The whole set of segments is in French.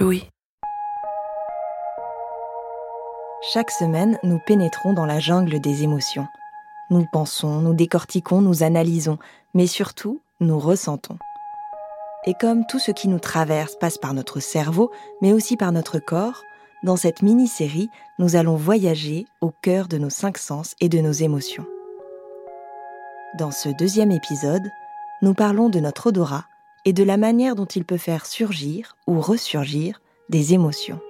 Louis. Chaque semaine, nous pénétrons dans la jungle des émotions. Nous pensons, nous décortiquons, nous analysons, mais surtout, nous ressentons. Et comme tout ce qui nous traverse passe par notre cerveau, mais aussi par notre corps, dans cette mini-série, nous allons voyager au cœur de nos cinq sens et de nos émotions. Dans ce deuxième épisode, nous parlons de notre odorat et de la manière dont il peut faire surgir ou ressurgir des émotions.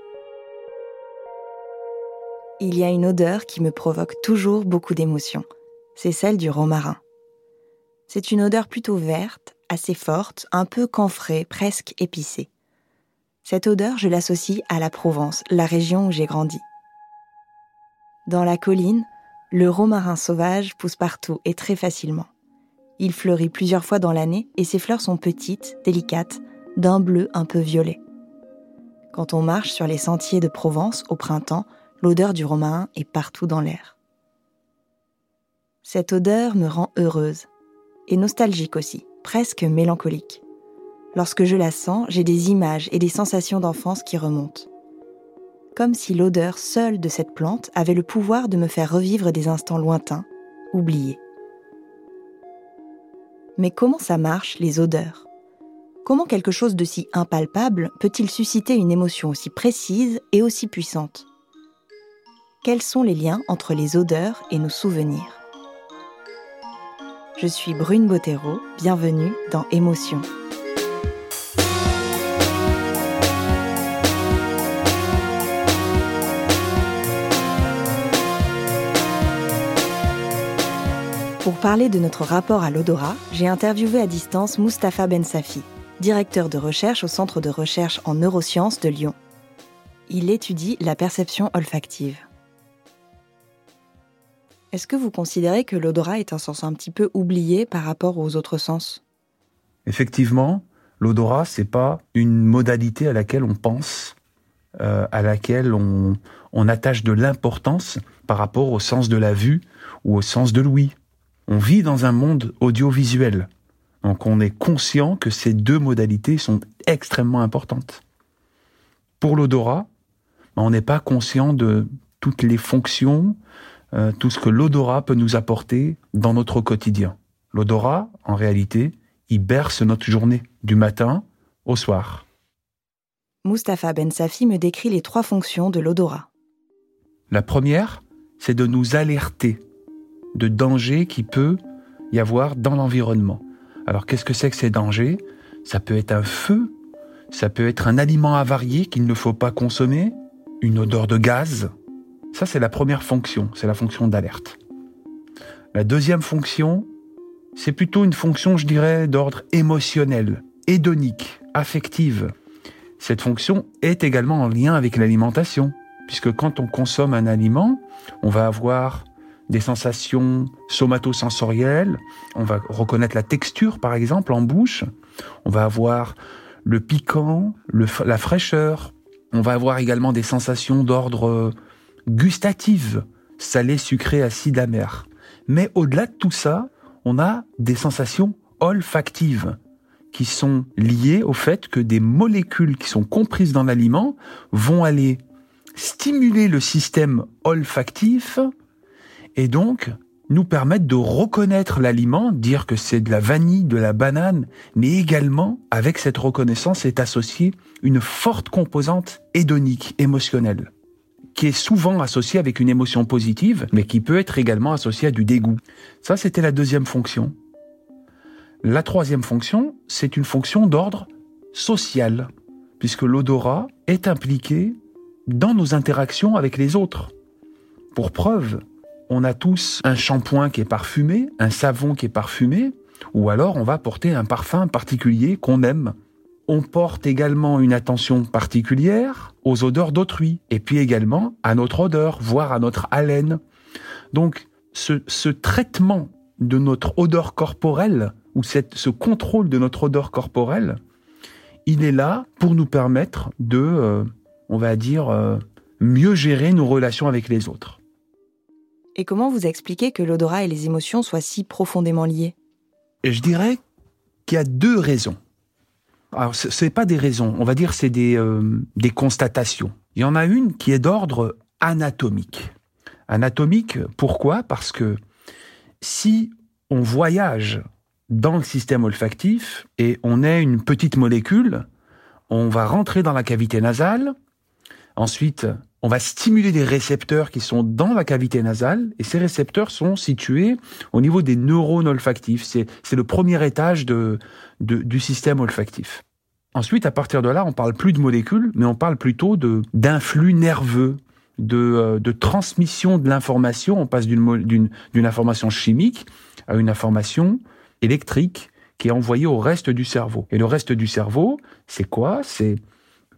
Il y a une odeur qui me provoque toujours beaucoup d'émotions. C'est celle du romarin. C'est une odeur plutôt verte, assez forte, un peu camphrée, presque épicée. Cette odeur, je l'associe à la Provence, la région où j'ai grandi. Dans la colline, le romarin sauvage pousse partout et très facilement. Il fleurit plusieurs fois dans l'année et ses fleurs sont petites, délicates, d'un bleu un peu violet. Quand on marche sur les sentiers de Provence au printemps, l'odeur du romarin est partout dans l'air. Cette odeur me rend heureuse et nostalgique aussi, presque mélancolique. Lorsque je la sens, j'ai des images et des sensations d'enfance qui remontent. Comme si l'odeur seule de cette plante avait le pouvoir de me faire revivre des instants lointains, oubliés. Mais comment ça marche, les odeurs? Comment quelque chose de si impalpable peut-il susciter une émotion aussi précise et aussi puissante? Quels sont les liens entre les odeurs et nos souvenirs? Je suis Brune Bottero, bienvenue dans Émotion. Pour parler de notre rapport à l'odorat, j'ai interviewé à distance Mustapha Ben Safi, directeur de recherche au Centre de recherche en neurosciences de Lyon. Il étudie la perception olfactive. Est-ce que vous considérez que l'odorat est un sens un petit peu oublié par rapport aux autres sens? Effectivement, l'odorat, c'est pas une modalité à laquelle on pense, euh, à laquelle on, on attache de l'importance par rapport au sens de la vue ou au sens de l'ouïe. On vit dans un monde audiovisuel. Donc on est conscient que ces deux modalités sont extrêmement importantes. Pour l'odorat, ben, on n'est pas conscient de toutes les fonctions, euh, tout ce que l'odorat peut nous apporter dans notre quotidien. L'odorat, en réalité, il berce notre journée, du matin au soir. Mustapha Ben Safi me décrit les trois fonctions de l'odorat. La première, c'est de nous alerter de dangers qui peut y avoir dans l'environnement. Alors qu'est-ce que c'est que ces dangers? Ça peut être un feu, ça peut être un aliment avarié qu'il ne faut pas consommer, une odeur de gaz. Ça, c'est la première fonction, c'est la fonction d'alerte. La deuxième fonction, c'est plutôt une fonction, je dirais, d'ordre émotionnel, hédonique, affective. Cette fonction est également en lien avec l'alimentation, puisque quand on consomme un aliment, on va avoir des sensations somatosensorielles, on va reconnaître la texture par exemple en bouche, on va avoir le piquant, la fraîcheur, on va avoir également des sensations d'ordre gustatif, salé, sucré, acide, amer. Mais au-delà de tout ça, on a des sensations olfactives qui sont liées au fait que des molécules qui sont comprises dans l'aliment vont aller stimuler le système olfactif et donc nous permettre de reconnaître l'aliment, dire que c'est de la vanille, de la banane, mais également, avec cette reconnaissance, est associée une forte composante hédonique, émotionnelle, qui est souvent associée avec une émotion positive, mais qui peut être également associée à du dégoût. Ça, c'était la deuxième fonction. La troisième fonction, c'est une fonction d'ordre social, puisque l'odorat est impliqué dans nos interactions avec les autres. Pour preuve, on a tous un shampoing qui est parfumé, un savon qui est parfumé, ou alors on va porter un parfum particulier qu'on aime. On porte également une attention particulière aux odeurs d'autrui, et puis également à notre odeur, voire à notre haleine. Donc ce, traitement de notre odeur corporelle, ou ce contrôle de notre odeur corporelle, il est là pour nous permettre de, euh, on va dire, euh, mieux gérer nos relations avec les autres. Et comment vous expliquez que l'odorat et les émotions soient si profondément liés? Je dirais qu'il y a deux raisons. Alors, ce n'est pas des raisons, on va dire c'est des, euh, des constatations. Il y en a une qui est d'ordre anatomique. Anatomique, pourquoi? Parce que si on voyage dans le système olfactif et on est une petite molécule, on va rentrer dans la cavité nasale, ensuite on va stimuler des récepteurs qui sont dans la cavité nasale, et ces récepteurs sont situés au niveau des neurones olfactifs. C'est, le premier étage de, du système olfactif. Ensuite, à partir de là, on parle plus de molécules, mais on parle plutôt de, d'influx nerveux, de, euh, de transmission de l'information. On passe d'une information chimique à une information électrique qui est envoyée au reste du cerveau. Et le reste du cerveau, c'est quoi? C'est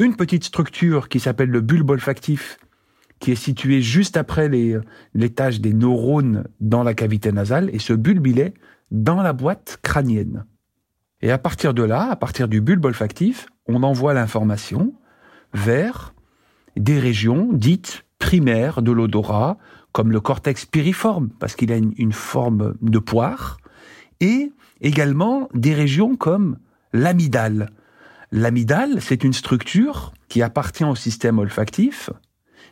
une petite structure qui s'appelle le bulbe olfactif, qui est situé juste après les, l'étage des neurones dans la cavité nasale, et ce bulbe, il est dans la boîte crânienne. Et à partir de là, à partir du bulbe olfactif, on envoie l'information vers des régions dites primaires de l'odorat, comme le cortex piriforme, parce qu'il a une, une forme de poire, et également des régions comme l'amygdale, L'amygdale, c'est une structure qui appartient au système olfactif,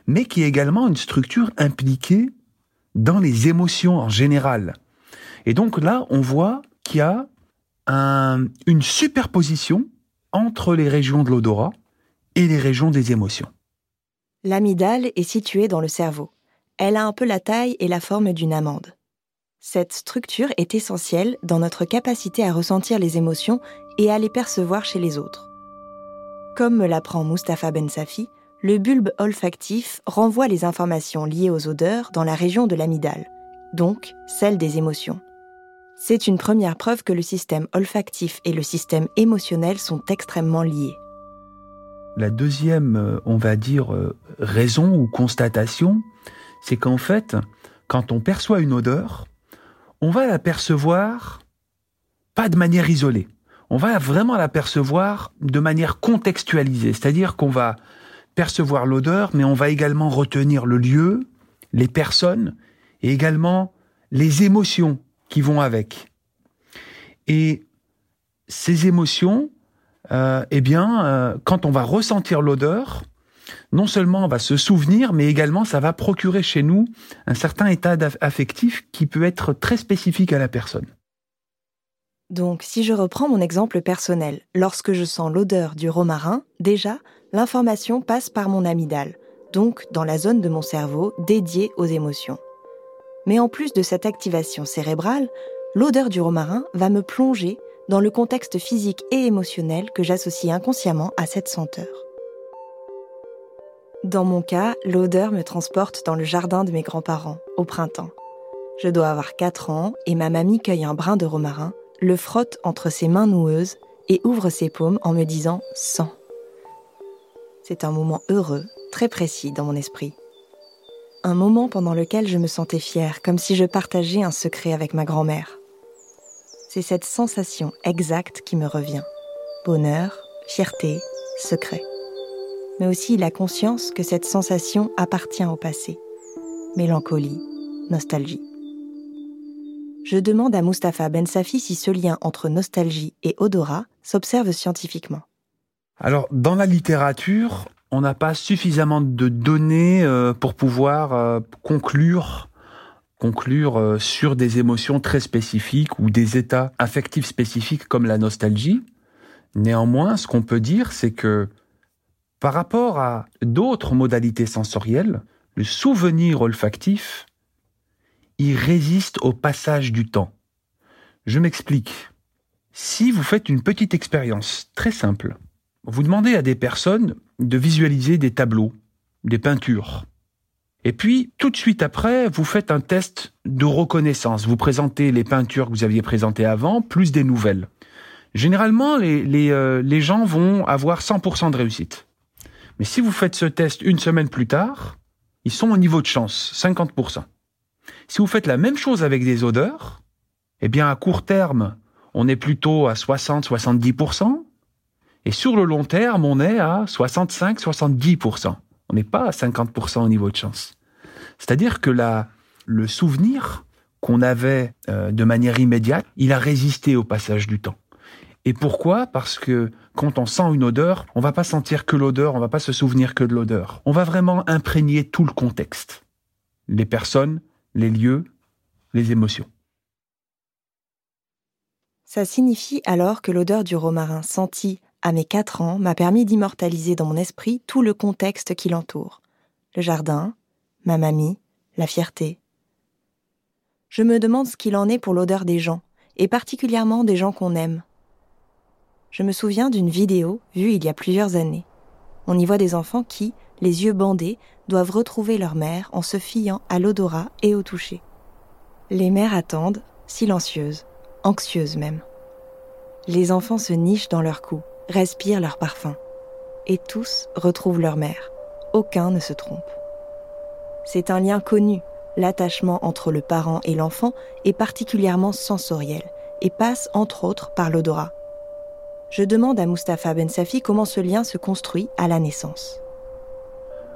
mais qui est également une structure impliquée dans les émotions en général. Et donc là, on voit qu'il y a une superposition entre les régions de l'odorat et les régions des émotions. L'amygdale est située dans le cerveau. Elle a un peu la taille et la forme d'une amande. Cette structure est essentielle dans notre capacité à ressentir les émotions et à les percevoir chez les autres. Comme me l'apprend Mustapha Ben Safi, le bulbe olfactif renvoie les informations liées aux odeurs dans la région de l'amygdale, donc celle des émotions. C'est une première preuve que le système olfactif et le système émotionnel sont extrêmement liés. La deuxième, euh, on va dire, euh, raison ou constatation, c'est qu'en fait, quand on perçoit une odeur, on va la percevoir pas de manière isolée on va vraiment l'apercevoir de manière contextualisée, c'est-à-dire qu'on va percevoir l'odeur, mais on va également retenir le lieu, les personnes et également les émotions qui vont avec. Et ces émotions, euh, eh bien, euh, quand on va ressentir l'odeur, non seulement on va se souvenir, mais également ça va procurer chez nous un certain état affectif qui peut être très spécifique à la personne. Donc, si je reprends mon exemple personnel, lorsque je sens l'odeur du romarin, déjà, l'information passe par mon amygdale, donc dans la zone de mon cerveau dédiée aux émotions. Mais en plus de cette activation cérébrale, l'odeur du romarin va me plonger dans le contexte physique et émotionnel que j'associe inconsciemment à cette senteur. Dans mon cas, l'odeur me transporte dans le jardin de mes grands-parents, au printemps. Je dois avoir 4 ans et ma mamie cueille un brin de romarin le frotte entre ses mains noueuses et ouvre ses paumes en me disant Sang. C'est un moment heureux, très précis dans mon esprit. Un moment pendant lequel je me sentais fière, comme si je partageais un secret avec ma grand-mère. C'est cette sensation exacte qui me revient. Bonheur, fierté, secret. Mais aussi la conscience que cette sensation appartient au passé. Mélancolie, nostalgie je demande à Mustapha Ben Safi si ce lien entre nostalgie et odorat s'observe scientifiquement. Alors, dans la littérature, on n'a pas suffisamment de données euh, pour pouvoir euh, conclure conclure euh, sur des émotions très spécifiques ou des états affectifs spécifiques comme la nostalgie. Néanmoins, ce qu'on peut dire, c'est que par rapport à d'autres modalités sensorielles, le souvenir olfactif il résiste au passage du temps. Je m'explique. Si vous faites une petite expérience très simple, vous demandez à des personnes de visualiser des tableaux, des peintures. Et puis, tout de suite après, vous faites un test de reconnaissance. Vous présentez les peintures que vous aviez présentées avant, plus des nouvelles. Généralement, les, les, euh, les gens vont avoir 100% de réussite. Mais si vous faites ce test une semaine plus tard, ils sont au niveau de chance, 50%. Si vous faites la même chose avec des odeurs, eh bien à court terme, on est plutôt à 60-70%, et sur le long terme, on est à 65-70%. On n'est pas à 50% au niveau de chance. C'est-à-dire que la, le souvenir qu'on avait euh, de manière immédiate, il a résisté au passage du temps. Et pourquoi? Parce que quand on sent une odeur, on va pas sentir que l'odeur, on va pas se souvenir que de l'odeur. On va vraiment imprégner tout le contexte. Les personnes, les lieux, les émotions. Ça signifie alors que l'odeur du romarin senti à mes quatre ans m'a permis d'immortaliser dans mon esprit tout le contexte qui l'entoure. Le jardin, ma mamie, la fierté. Je me demande ce qu'il en est pour l'odeur des gens, et particulièrement des gens qu'on aime. Je me souviens d'une vidéo vue il y a plusieurs années. On y voit des enfants qui, les yeux bandés, doivent retrouver leur mère en se fiant à l'odorat et au toucher. Les mères attendent, silencieuses, anxieuses même. Les enfants se nichent dans leur cou, respirent leur parfum. Et tous retrouvent leur mère. Aucun ne se trompe. C'est un lien connu. L'attachement entre le parent et l'enfant est particulièrement sensoriel et passe entre autres par l'odorat. Je demande à Mustapha Ben Safi comment ce lien se construit à la naissance.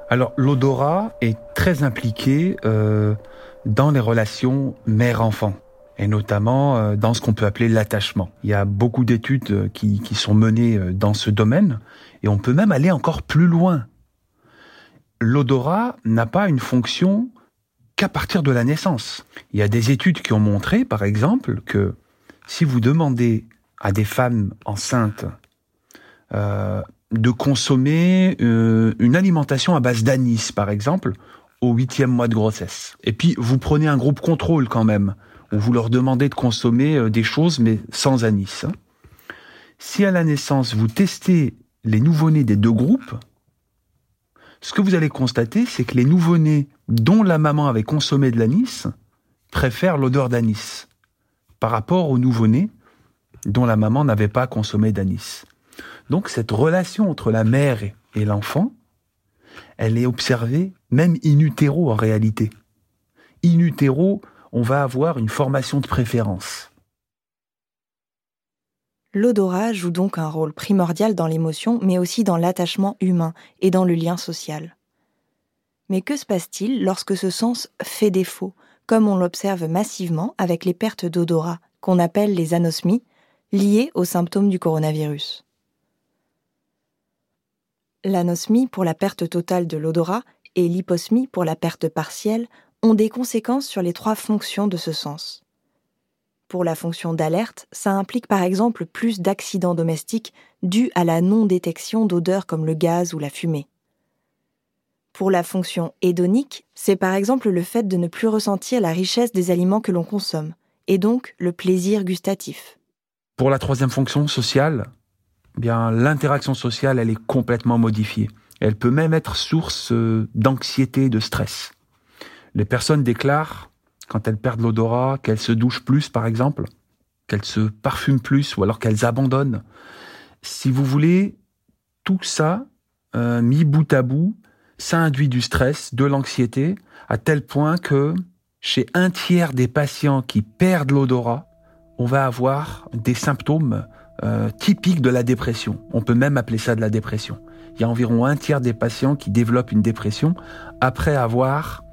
Alors l'odorat est très impliqué euh, dans les relations mère-enfant et notamment euh, dans ce qu'on peut appeler l'attachement. Il y a beaucoup d'études euh, qui, sont menées dans ce domaine, et on peut même aller encore plus loin. L'odorat n'a pas une fonction qu'à partir de la naissance. Il y a des études qui ont montré, par exemple, que si vous demandez à des femmes enceintes de consommer euh, une alimentation à base d'anis, par exemple, au huitième mois de grossesse, et puis vous prenez un groupe contrôle quand même, où vous leur demandez de consommer euh, des choses mais sans anis. Hein. Si à la naissance vous testez les nouveau-nés des deux groupes, ce que vous allez constater, c'est que les nouveau-nés dont la maman avait consommé de l'anis préfèrent l'odeur d'anis par rapport aux nouveau-nés dont la maman n'avait pas consommé d'anis. Donc cette relation entre la mère et l'enfant, elle est observée même in utero en réalité. In utero, on va avoir une formation de préférence. L'odorat joue donc un rôle primordial dans l'émotion, mais aussi dans l'attachement humain et dans le lien social. Mais que se passe-t-il lorsque ce sens fait défaut, comme on l'observe massivement avec les pertes d'odorat, qu'on appelle les anosmies, liées aux symptômes du coronavirus? L'anosmie pour la perte totale de l'odorat et l'hyposmie pour la perte partielle ont des conséquences sur les trois fonctions de ce sens. Pour la fonction d'alerte, ça implique par exemple plus d'accidents domestiques dus à la non-détection d'odeurs comme le gaz ou la fumée. Pour la fonction hédonique, c'est par exemple le fait de ne plus ressentir la richesse des aliments que l'on consomme, et donc le plaisir gustatif. Pour la troisième fonction sociale, bien l'interaction sociale elle est complètement modifiée. Elle peut même être source euh, d'anxiété, de stress. Les personnes déclarent, quand elles perdent l'odorat, qu'elles se douchent plus, par exemple, qu'elles se parfument plus, ou alors qu'elles abandonnent. Si vous voulez, tout ça, euh, mis bout à bout, ça induit du stress, de l'anxiété, à tel point que chez un tiers des patients qui perdent l'odorat, on va avoir des symptômes euh, typiques de la dépression. On peut même appeler ça de la dépression. Il y a environ un tiers des patients qui développent une dépression après avoir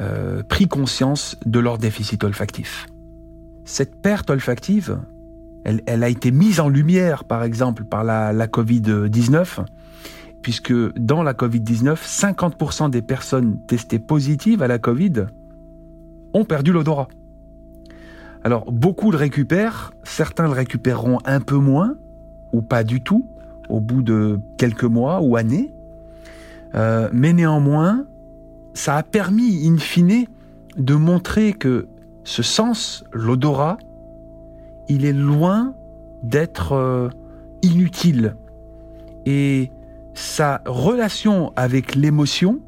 euh, pris conscience de leur déficit olfactif. Cette perte olfactive, elle, elle, a été mise en lumière, par exemple, par la, la Covid-19, puisque dans la Covid-19, 50% des personnes testées positives à la Covid ont perdu l'odorat. Alors, beaucoup le récupèrent, certains le récupéreront un peu moins, ou pas du tout, au bout de quelques mois ou années, euh, mais néanmoins, ça a permis, in fine, de montrer que ce sens, l'odorat, il est loin d'être euh, inutile. Et sa relation avec l'émotion,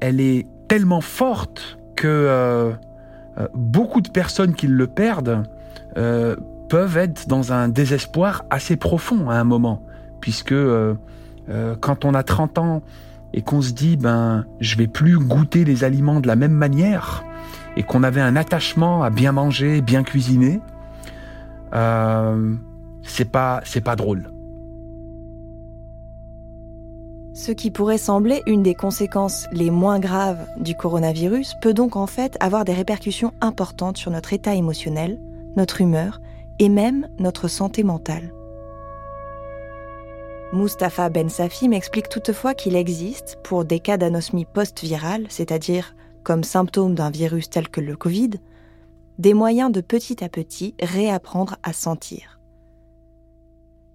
elle est tellement forte que euh, euh, beaucoup de personnes qui le perdent euh, peuvent être dans un désespoir assez profond à un moment, puisque euh, quand on a 30 ans et qu'on se dit ben je vais plus goûter les aliments de la même manière et qu'on avait un attachement à bien manger, bien cuisiner, c'est pas c'est pas drôle. Ce qui pourrait sembler une des conséquences les moins graves du coronavirus peut donc en fait avoir des répercussions importantes sur notre état émotionnel, notre humeur et même notre santé mentale. Mustapha Ben Safi m'explique toutefois qu'il existe, pour des cas d'anosmie post-virale, c'est-à-dire comme symptôme d'un virus tel que le Covid, des moyens de petit à petit réapprendre à sentir.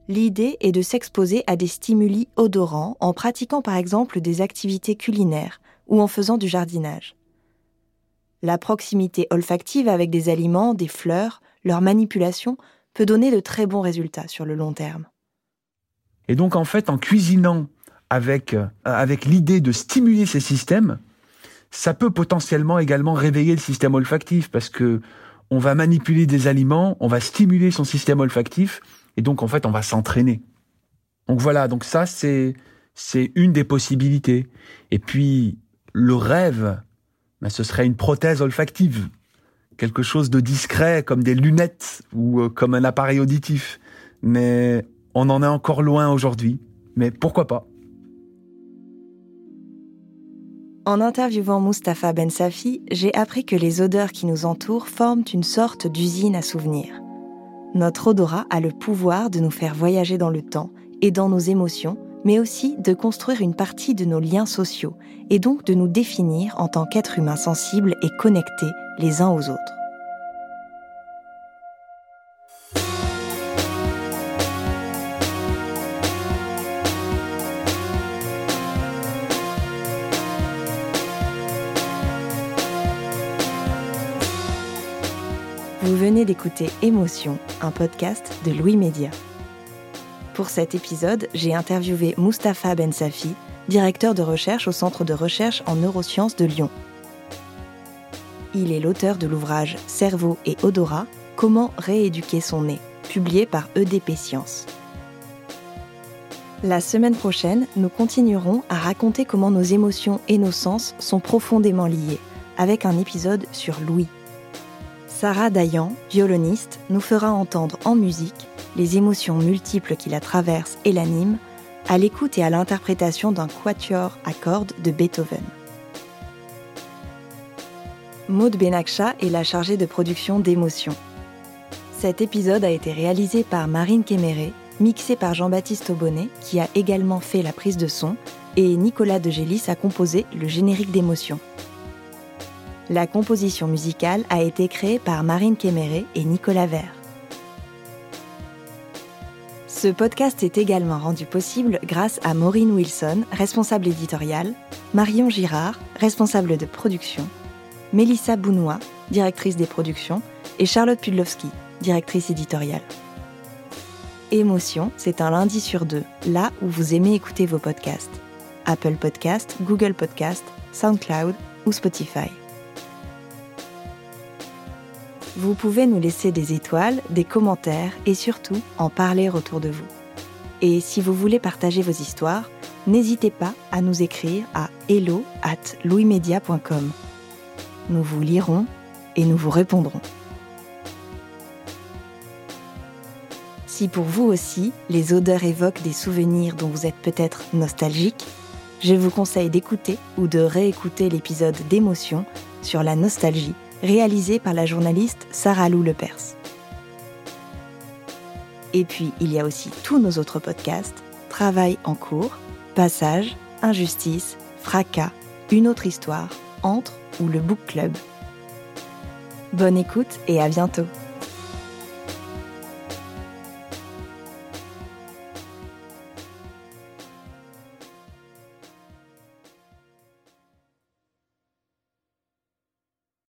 L'idée est de s'exposer à des stimuli odorants en pratiquant par exemple des activités culinaires ou en faisant du jardinage. La proximité olfactive avec des aliments, des fleurs, leur manipulation peut donner de très bons résultats sur le long terme. Et donc en fait, en cuisinant avec, euh, avec l'idée de stimuler ces systèmes, ça peut potentiellement également réveiller le système olfactif parce que on va manipuler des aliments, on va stimuler son système olfactif et donc en fait on va s'entraîner. Donc voilà, donc ça c'est c'est une des possibilités. Et puis le rêve, ben, ce serait une prothèse olfactive, quelque chose de discret comme des lunettes ou euh, comme un appareil auditif. Mais on en est encore loin aujourd'hui, mais pourquoi pas? En interviewant Mustapha Ben Safi, j'ai appris que les odeurs qui nous entourent forment une sorte d'usine à souvenirs. Notre odorat a le pouvoir de nous faire voyager dans le temps et dans nos émotions, mais aussi de construire une partie de nos liens sociaux et donc de nous définir en tant qu'êtres humains sensibles et connectés les uns aux autres. D'écouter Émotion, un podcast de Louis Média. Pour cet épisode, j'ai interviewé Mustapha Ben Safi, directeur de recherche au Centre de recherche en neurosciences de Lyon. Il est l'auteur de l'ouvrage Cerveau et odorat Comment rééduquer son nez, publié par EDP Sciences. La semaine prochaine, nous continuerons à raconter comment nos émotions et nos sens sont profondément liés, avec un épisode sur Louis. Sarah Dayan, violoniste, nous fera entendre en musique les émotions multiples qui la traversent et l'animent, à l'écoute et à l'interprétation d'un quatuor à cordes de Beethoven. Maud Benakcha est la chargée de production d'émotions. Cet épisode a été réalisé par Marine Kéméré, mixé par Jean-Baptiste Aubonnet, qui a également fait la prise de son, et Nicolas de Gélis a composé le générique d'émotions. La composition musicale a été créée par Marine Kéméré et Nicolas Vert. Ce podcast est également rendu possible grâce à Maureen Wilson, responsable éditoriale, Marion Girard, responsable de production, Mélissa Bounois, directrice des productions, et Charlotte Pudlowski, directrice éditoriale. Émotion, c'est un lundi sur deux, là où vous aimez écouter vos podcasts. Apple Podcast, Google Podcast, SoundCloud ou Spotify. Vous pouvez nous laisser des étoiles, des commentaires et surtout en parler autour de vous. Et si vous voulez partager vos histoires, n'hésitez pas à nous écrire à hello at louismedia.com. Nous vous lirons et nous vous répondrons. Si pour vous aussi, les odeurs évoquent des souvenirs dont vous êtes peut-être nostalgique, je vous conseille d'écouter ou de réécouter l'épisode d'émotion sur la nostalgie réalisé par la journaliste Sarah Lou Lepers. Et puis, il y a aussi tous nos autres podcasts Travail en cours, Passage, Injustice, Fracas, Une autre histoire, Entre ou le Book Club. Bonne écoute et à bientôt